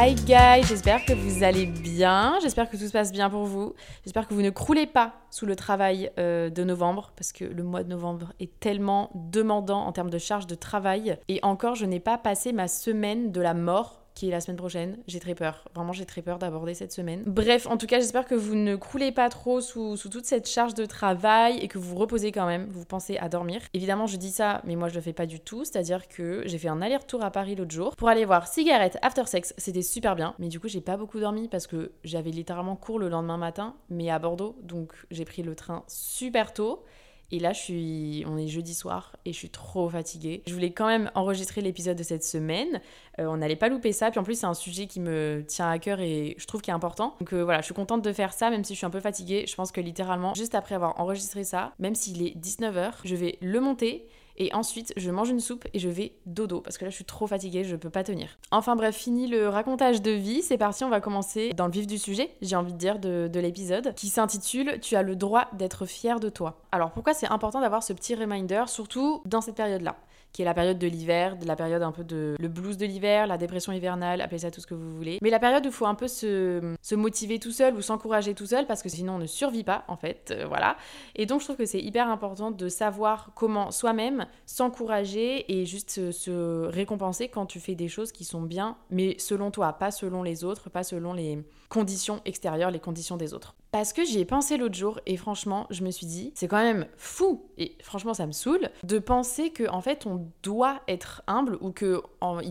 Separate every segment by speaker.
Speaker 1: Hi guys, j'espère que vous allez bien, j'espère que tout se passe bien pour vous, j'espère que vous ne croulez pas sous le travail euh, de novembre, parce que le mois de novembre est tellement demandant en termes de charge de travail, et encore je n'ai pas passé ma semaine de la mort qui est la semaine prochaine. J'ai très peur. Vraiment, j'ai très peur d'aborder cette semaine. Bref, en tout cas, j'espère que vous ne croulez pas trop sous, toute cette charge de travail et que vous vous reposez quand même. Vous pensez à dormir. Évidemment, je dis ça, mais moi, je le fais pas du tout. C'est-à-dire que j'ai fait un aller-retour à Paris l'autre jour pour aller voir Cigarette After Sex. C'était super bien. Mais du coup, j'ai pas beaucoup dormi parce que j'avais littéralement cours le lendemain matin, mais à Bordeaux. Donc, j'ai pris le train super tôt. Et là, je suis, on est jeudi soir et je suis trop fatiguée. Je voulais quand même enregistrer l'épisode de cette semaine. Euh, on n'allait pas louper ça. Puis en plus, c'est un sujet qui me tient à cœur et je trouve qu'il est important. Donc euh, voilà, je suis contente de faire ça, même si je suis un peu fatiguée. Je pense que littéralement, juste après avoir enregistré ça, même s'il est 19h, je vais le monter et ensuite je mange une soupe et je vais dodo parce que là je suis trop fatiguée, je peux pas tenir. Enfin bref, fini le racontage de vie, c'est parti, on va commencer dans le vif du sujet, j'ai envie de dire, de, de l'épisode qui s'intitule Tu as le droit d'être fier de toi. Alors pourquoi c'est important d'avoir ce petit reminder, surtout dans cette période-là? Qui est la période de l'hiver, de la période un peu de le blues de l'hiver, la dépression hivernale, appelez ça tout ce que vous voulez. Mais la période où il faut un peu se, motiver tout seul ou s'encourager tout seul parce que sinon on ne survit pas en fait, euh, voilà. Et donc je trouve que c'est hyper important de savoir comment soi-même s'encourager et juste se récompenser quand tu fais des choses qui sont bien, mais selon toi, pas selon les autres, pas selon les conditions extérieures, les conditions des autres. Parce que j'y ai pensé l'autre jour et franchement, je me suis dit, c'est quand même fou et franchement, ça me saoule de penser que en fait, on doit être humble ou que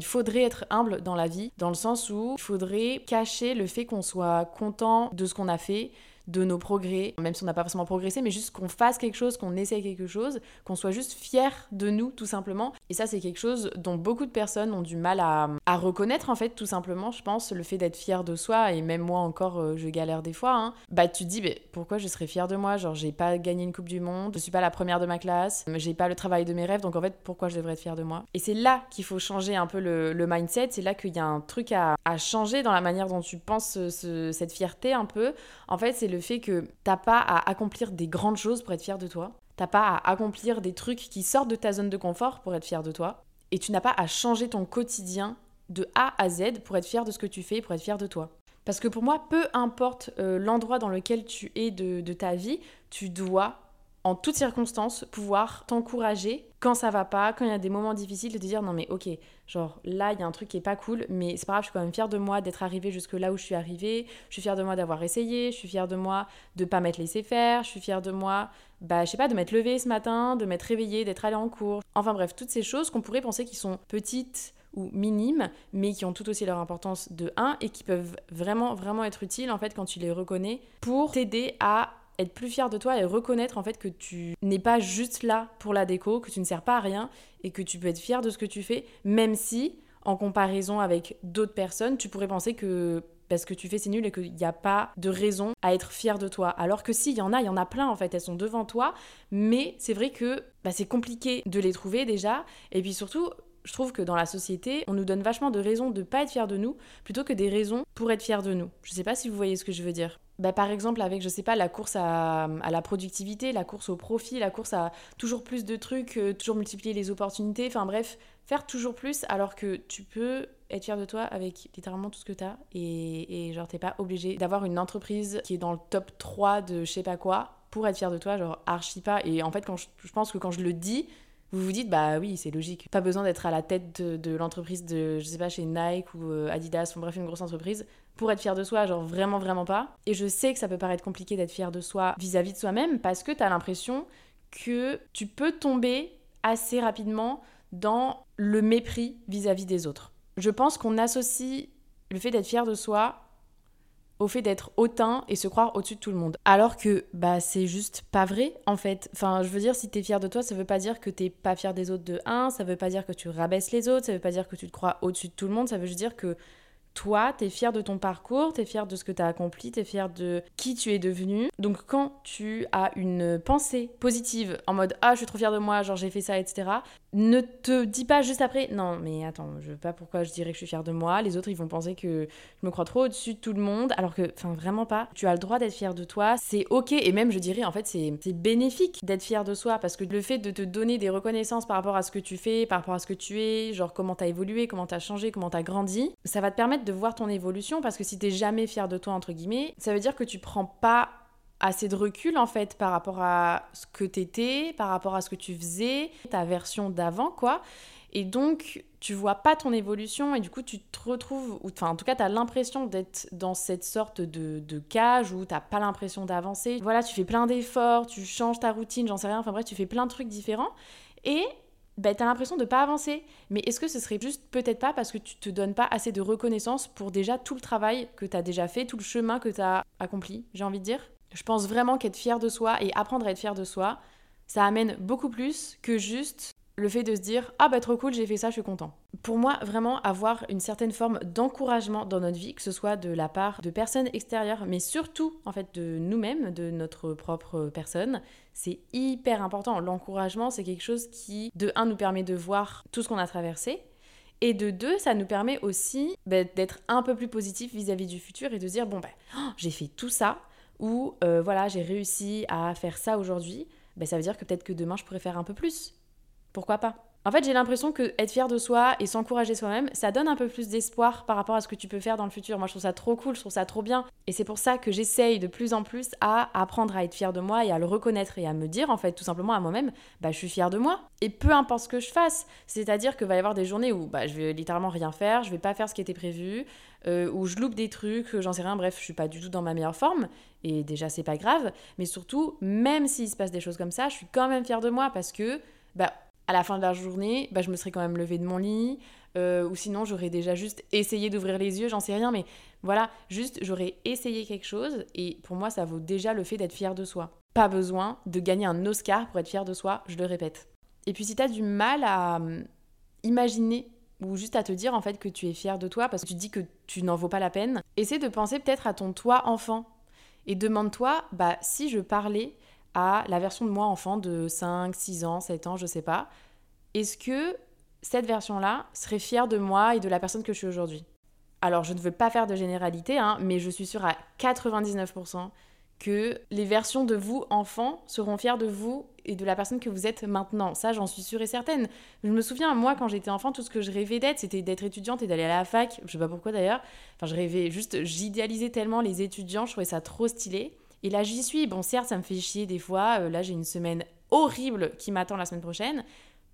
Speaker 1: faudrait être humble dans la vie, dans le sens où il faudrait cacher le fait qu'on soit content de ce qu'on a fait, de nos progrès, même si on n'a pas forcément progressé, mais juste qu'on fasse quelque chose, qu'on essaie quelque chose, qu'on soit juste fier de nous, tout simplement. Et ça, c'est quelque chose dont beaucoup de personnes ont du mal à, reconnaître, en fait, tout simplement, je pense, le fait d'être fier de soi, et même moi encore, euh, je galère des fois, hein. bah tu te dis, pourquoi je serais fier de moi? Genre, j'ai pas gagné une Coupe du Monde, je suis pas la première de ma classe, j'ai pas le travail de mes rêves, donc en fait, pourquoi je devrais être fier de moi? Et c'est là qu'il faut changer un peu le, mindset, c'est là qu'il y a un truc à, changer dans la manière dont tu penses ce, cette fierté un peu. En fait, c'est le fait que t'as pas à accomplir des grandes choses pour être fier de toi. T'as pas à accomplir des trucs qui sortent de ta zone de confort pour être fier de toi. Et tu n'as pas à changer ton quotidien de A à Z pour être fier de ce que tu fais, pour être fier de toi. Parce que pour moi, peu importe euh, l'endroit dans lequel tu es de ta vie, tu dois en toutes circonstances, pouvoir t'encourager quand ça va pas, quand il y a des moments difficiles, de te dire non mais ok, genre là il y a un truc qui est pas cool, mais c'est pas grave, je suis quand même fière de moi d'être arrivée jusque là où je suis arrivée, je suis fière de moi d'avoir essayé, je suis fière de moi de pas m'être laissé faire, je suis fière de moi, bah je sais pas, de m'être levée ce matin, de m'être réveillée, d'être allée en cours. Enfin bref, toutes ces choses qu'on pourrait penser qui sont petites ou minimes, mais qui ont tout aussi leur importance de 1 et qui peuvent vraiment vraiment être utiles en fait quand tu les reconnais pour t'aider à être plus fier de toi et reconnaître en fait que tu n'es pas juste là pour la déco, que tu ne sers pas à rien et que tu peux être fier de ce que tu fais, même si en comparaison avec d'autres personnes, tu pourrais penser que parce que tu fais c'est nul et qu'il n'y a pas de raison à être fier de toi. Alors que si, il y en a, il y en a plein en fait, elles sont devant toi, mais c'est vrai que bah, c'est compliqué de les trouver déjà, et puis surtout, je trouve que dans la société, on nous donne vachement de raisons de pas être fier de nous, plutôt que des raisons pour être fier de nous. Je sais pas si vous voyez ce que je veux dire. Bah, par exemple, avec, je sais pas, la course à, la productivité, la course au profit, la course à toujours plus de trucs, euh, toujours multiplier les opportunités, enfin bref, faire toujours plus alors que tu peux être fier de toi avec littéralement tout ce que tu as et, et genre t'es pas obligé d'avoir une entreprise qui est dans le top 3 de je sais pas quoi pour être fier de toi, genre archi pas. Et en fait, quand je, pense que quand je le dis, vous vous dites bah oui c'est logique pas besoin d'être à la tête de, l'entreprise de je sais pas chez Nike ou euh, Adidas ou bref une grosse entreprise pour être fier de soi genre vraiment vraiment pas et je sais que ça peut paraître compliqué d'être fier de soi vis-à-vis de soi-même parce que tu as l'impression que tu peux tomber assez rapidement dans le mépris vis-à-vis des autres. Je pense qu'on associe le fait d'être fier de soi au fait d'être hautain et se croire au-dessus de tout le monde. Alors que bah c'est juste pas vrai en fait. Enfin, je veux dire si t'es fier de toi, ça veut pas dire que t'es pas fier des autres de 1, ça veut pas dire que tu rabaisses les autres, ça veut pas dire que tu te crois au-dessus de tout le monde, ça veut juste dire que toi, tu es fier de ton parcours, tu es fier de ce que tu as accompli, tu es fier de qui tu es devenu. Donc quand tu as une pensée positive en mode ah je suis trop fier de moi, genre j'ai fait ça, etc. Ne te dis pas juste après non mais attends, je veux pas pourquoi je dirais que je suis fier de moi. Les autres ils vont penser que je me crois trop au-dessus de tout le monde, alors que enfin vraiment pas. Tu as le droit d'être fier de toi, c'est ok et même je dirais en fait c'est bénéfique d'être fier de soi parce que le fait de te donner des reconnaissances par rapport à ce que tu fais, par rapport à ce que tu es, genre comment tu as évolué, comment tu as changé, comment tu as grandi, ça va te permettre de voir ton évolution parce que si t'es jamais fier de toi, entre guillemets, ça veut dire que tu prends pas assez de recul en fait par rapport à ce que t'étais, par rapport à ce que tu faisais, ta version d'avant quoi. Et donc, tu vois pas ton évolution et du coup, tu te retrouves, enfin, en tout cas, tu as l'impression d'être dans cette sorte de, de cage où t'as pas l'impression d'avancer. Voilà, tu fais plein d'efforts, tu changes ta routine, j'en sais rien, enfin bref, tu fais plein de trucs différents. Et ben, tu as l'impression de pas avancer. Mais est-ce que ce serait juste peut-être pas parce que tu te donnes pas assez de reconnaissance pour déjà tout le travail que tu as déjà fait, tout le chemin que tu as accompli, j'ai envie de dire? Je pense vraiment qu'être fier de soi et apprendre à être fier de soi, ça amène beaucoup plus que juste le fait de se dire ah bah trop cool j'ai fait ça je suis content. Pour moi vraiment avoir une certaine forme d'encouragement dans notre vie que ce soit de la part de personnes extérieures mais surtout en fait de nous-mêmes de notre propre personne c'est hyper important l'encouragement c'est quelque chose qui de un nous permet de voir tout ce qu'on a traversé et de deux, ça nous permet aussi bah, d'être un peu plus positif vis-à-vis du futur et de dire bon ben j'ai fait tout ça ou euh, voilà j'ai réussi à faire ça aujourd'hui. Ben, ça veut dire que peut-être que demain je pourrais faire un peu plus pourquoi pas? En fait, j'ai l'impression que être fier de soi et s'encourager soi-même, ça donne un peu plus d'espoir par rapport à ce que tu peux faire dans le futur. Moi, je trouve ça trop cool, je trouve ça trop bien. Et c'est pour ça que j'essaye de plus en plus à apprendre à être fier de moi et à le reconnaître et à me dire, en fait, tout simplement à moi-même, bah, je suis fière de moi. Et peu importe ce que je fasse. C'est-à-dire que va y avoir des journées où bah, je vais littéralement rien faire, je vais pas faire ce qui était prévu, euh, où je loupe des trucs, j'en sais rien, bref, je suis pas du tout dans ma meilleure forme. Et déjà, c'est pas grave. Mais surtout, même s'il se passe des choses comme ça, je suis quand même fière de moi parce que, bah, à la fin de la journée, bah, je me serais quand même levée de mon lit, euh, ou sinon j'aurais déjà juste essayé d'ouvrir les yeux, j'en sais rien, mais voilà, juste j'aurais essayé quelque chose, et pour moi ça vaut déjà le fait d'être fier de soi. Pas besoin de gagner un Oscar pour être fier de soi, je le répète. Et puis si t'as du mal à hum, imaginer ou juste à te dire en fait que tu es fier de toi parce que tu dis que tu n'en vaux pas la peine, essaie de penser peut-être à ton toi enfant et demande-toi bah si je parlais à la version de moi enfant de 5, 6 ans, 7 ans, je sais pas, est-ce que cette version-là serait fière de moi et de la personne que je suis aujourd'hui? Alors, je ne veux pas faire de généralité, hein, mais je suis sûre à 99% que les versions de vous, enfants, seront fiers de vous et de la personne que vous êtes maintenant. Ça, j'en suis sûre et certaine. Je me souviens, moi, quand j'étais enfant, tout ce que je rêvais d'être, c'était d'être étudiante et d'aller à la fac. Je sais pas pourquoi d'ailleurs. Enfin, je rêvais juste, j'idéalisais tellement les étudiants, je trouvais ça trop stylé. Et là, j'y suis. Bon, certes, ça me fait chier des fois. Euh, là, j'ai une semaine horrible qui m'attend la semaine prochaine.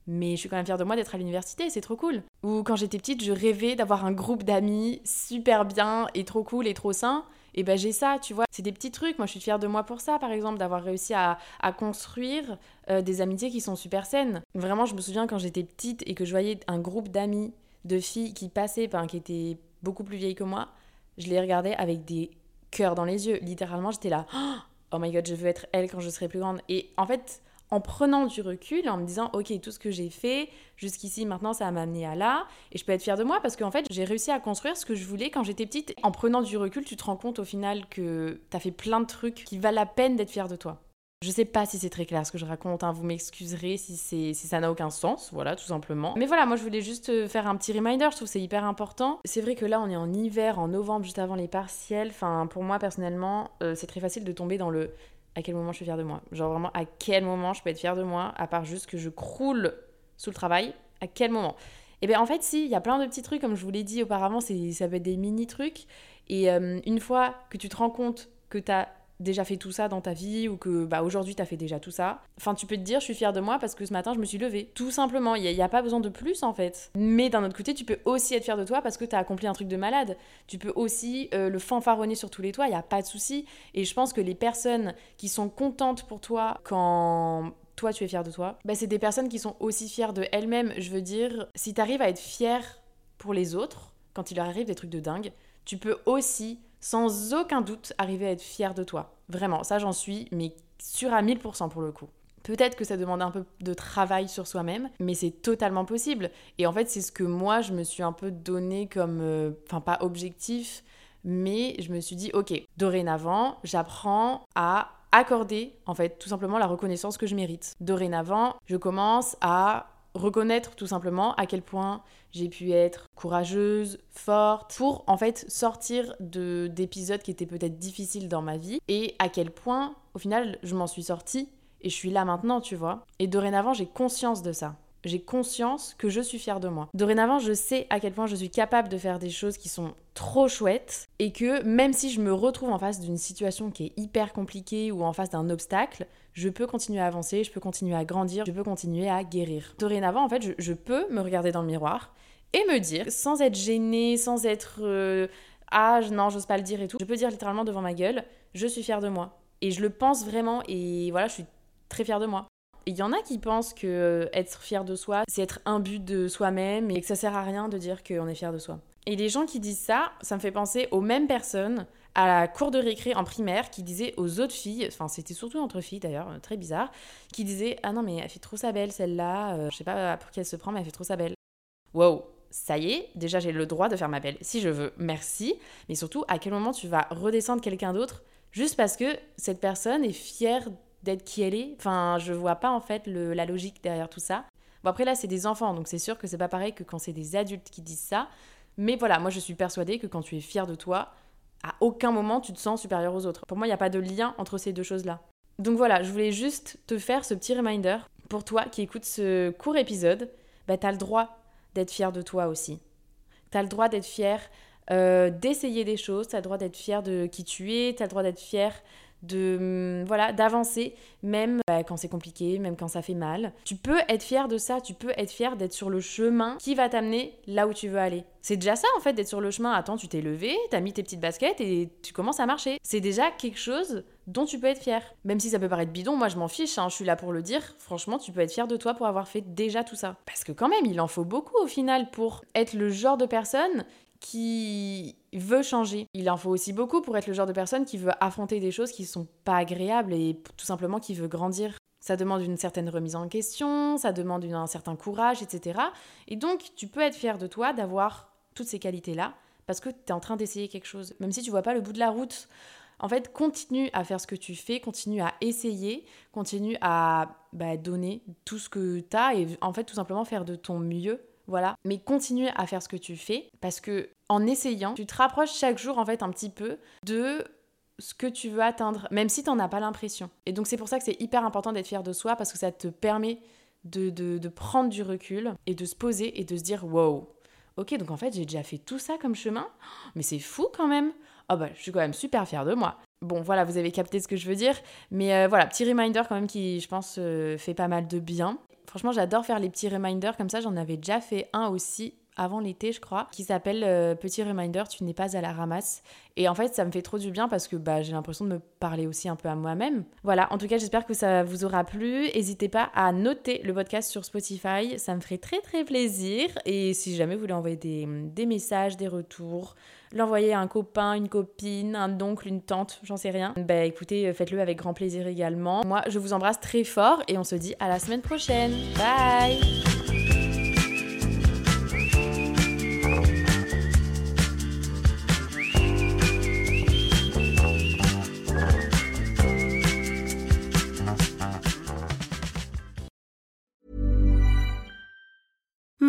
Speaker 1: Mais je suis quand même fière de moi d'être à l'université, c'est trop cool. Ou quand j'étais petite, je rêvais d'avoir un groupe d'amis super bien et trop cool et trop sain. Et ben j'ai ça, tu vois. C'est des petits trucs. Moi, je suis fière de moi pour ça, par exemple, d'avoir réussi à, construire euh, des amitiés qui sont super saines. Vraiment, je me souviens quand j'étais petite et que je voyais un groupe d'amis, de filles qui passaient, enfin, qui étaient beaucoup plus vieilles que moi, je les regardais avec des cœur dans les yeux. Littéralement, j'étais là, oh my god, je veux être elle quand je serai plus grande. Et en fait, en prenant du recul en me disant ok tout ce que j'ai fait jusqu'ici maintenant ça m'a amené à là et je peux être fière de moi parce qu'en fait j'ai réussi à construire ce que je voulais quand j'étais petite en prenant du recul tu te rends compte au final que t'as fait plein de trucs qui valent la peine d'être fière de toi je sais pas si c'est très clair ce que je raconte, hein. vous m'excuserez si, ça n'a aucun sens, voilà, tout simplement. Mais voilà, moi je voulais juste euh, faire un petit reminder, je trouve c'est hyper important. C'est vrai que là on est en hiver, en novembre, juste avant les partiels. Enfin, pour moi personnellement, euh, c'est très facile de tomber dans le à quel moment je suis fière de moi. Genre vraiment, à quel moment je peux être fière de moi, à part juste que je croule sous le travail, à quel moment? Et eh bien en fait, si, il y a plein de petits trucs, comme je vous l'ai dit auparavant, ça peut être des mini trucs. Et euh, une fois que tu te rends compte que tu as déjà fait tout ça dans ta vie ou que bah, aujourd'hui tu as fait déjà tout ça. Enfin, tu peux te dire, je suis fière de moi parce que ce matin je me suis levée. Tout simplement, il n'y a, pas besoin de plus en fait. Mais d'un autre côté, tu peux aussi être fière de toi parce que tu as accompli un truc de malade. Tu peux aussi euh, le fanfaronner sur tous les toits, il n'y a pas de souci. Et je pense que les personnes qui sont contentes pour toi quand toi tu es fière de toi, bah, c'est des personnes qui sont aussi fières de elles-mêmes. Je veux dire, si tu arrives à être fière pour les autres, quand il leur arrive des trucs de dingue, tu peux aussi sans aucun doute arriver à être fier de toi. Vraiment, ça j'en suis, mais sûr à 1000% pour le coup. Peut-être que ça demande un peu de travail sur soi-même, mais c'est totalement possible. Et en fait, c'est ce que moi, je me suis un peu donné comme, euh, enfin pas objectif, mais je me suis dit, ok, dorénavant, j'apprends à accorder, en fait, tout simplement la reconnaissance que je mérite. Dorénavant, je commence à reconnaître tout simplement à quel point j'ai pu être courageuse, forte, pour en fait sortir de d'épisodes qui étaient peut-être difficiles dans ma vie et à quel point au final je m'en suis sortie et je suis là maintenant, tu vois. Et dorénavant, j'ai conscience de ça j'ai conscience que je suis fière de moi. Dorénavant, je sais à quel point je suis capable de faire des choses qui sont trop chouettes et que même si je me retrouve en face d'une situation qui est hyper compliquée ou en face d'un obstacle, je peux continuer à avancer, je peux continuer à grandir, je peux continuer à guérir. Dorénavant, en fait, je, peux me regarder dans le miroir et me dire, sans être gênée, sans être euh, ah non, j'ose pas le dire et tout, je peux dire littéralement devant ma gueule, je suis fière de moi. Et je le pense vraiment et voilà, je suis très fière de moi. Il y en a qui pensent que euh, être fier de soi, c'est être un but de soi-même et que ça sert à rien de dire qu'on est fier de soi. Et les gens qui disent ça, ça me fait penser aux mêmes personnes à la cour de récré en primaire qui disaient aux autres filles, enfin c'était surtout entre filles d'ailleurs, euh, très bizarre, qui disaient Ah non mais elle fait trop sa belle celle-là, euh, je sais pas pour qui elle se prend mais elle fait trop sa belle. Wow, ça y est, déjà j'ai le droit de faire ma belle si je veux, merci, mais surtout à quel moment tu vas redescendre quelqu'un d'autre juste parce que cette personne est fière d'être qui elle est? Enfin, je vois pas en fait la logique derrière tout ça. Bon, après là, c'est des enfants, donc c'est sûr que c'est pas pareil que quand c'est des adultes qui disent ça. Mais voilà, moi je suis persuadée que quand tu es fier de toi, à aucun moment tu te sens supérieur aux autres. Pour moi, il n'y a pas de lien entre ces deux choses-là. Donc voilà, je voulais juste te faire ce petit reminder pour toi qui écoutes ce court épisode. Bah, tu as le droit d'être fier de toi aussi. Tu as le droit d'être fier euh, d'essayer des choses, tu as le droit d'être fier de qui tu es, tu as le droit d'être fier de hum, voilà d'avancer même bah, quand c'est compliqué même quand ça fait mal. Tu peux être fier de ça tu peux être fier d'être sur le chemin qui va t'amener là où tu veux aller. C'est déjà ça en fait d'être sur le chemin. Attends tu t'es levé t'as mis tes petites baskets et tu commences à marcher. C'est déjà quelque chose dont tu peux être fier même si ça peut paraître bidon moi je m'en fiche hein, je suis là pour le dire franchement tu peux être fier de toi pour avoir fait déjà tout ça parce que quand même il en faut beaucoup au final pour être le genre de personne qui veut changer. Il en faut aussi beaucoup pour être le genre de personne qui veut affronter des choses qui sont pas agréables et tout simplement qui veut grandir. Ça demande une certaine remise en question, ça demande un certain courage, etc. Et donc, tu peux être fier de toi d'avoir toutes ces qualités-là parce que tu es en train d'essayer quelque chose. Même si tu vois pas le bout de la route, en fait, continue à faire ce que tu fais, continue à essayer, continue à bah, donner tout ce que tu as et en fait, tout simplement faire de ton mieux voilà. Mais continue à faire ce que tu fais parce que en essayant, tu te rapproches chaque jour en fait un petit peu de ce que tu veux atteindre, même si tu n'en as pas l'impression. Et donc c'est pour ça que c'est hyper important d'être fier de soi parce que ça te permet de, de, prendre du recul et de se poser et de se dire wow. Ok, donc en fait j'ai déjà fait tout ça comme chemin, mais c'est fou quand même. Oh bah je suis quand même super fière de moi. Bon voilà, vous avez capté ce que je veux dire, mais euh, voilà, petit reminder quand même qui je pense euh, fait pas mal de bien. Franchement, j'adore faire les petits reminders comme ça. J'en avais déjà fait un aussi. Avant l'été, je crois, qui s'appelle euh, Petit Reminder, tu n'es pas à la ramasse. Et en fait, ça me fait trop du bien parce que bah, j'ai l'impression de me parler aussi un peu à moi-même. Voilà, en tout cas, j'espère que ça vous aura plu. N'hésitez pas à noter le podcast sur Spotify, ça me ferait très très plaisir. Et si jamais vous voulez envoyer des, des messages, des retours, l'envoyer à un copain, une copine, un oncle, une tante, j'en sais rien, bah écoutez, faites-le avec grand plaisir également. Moi, je vous embrasse très fort et on se dit à la semaine prochaine. Bye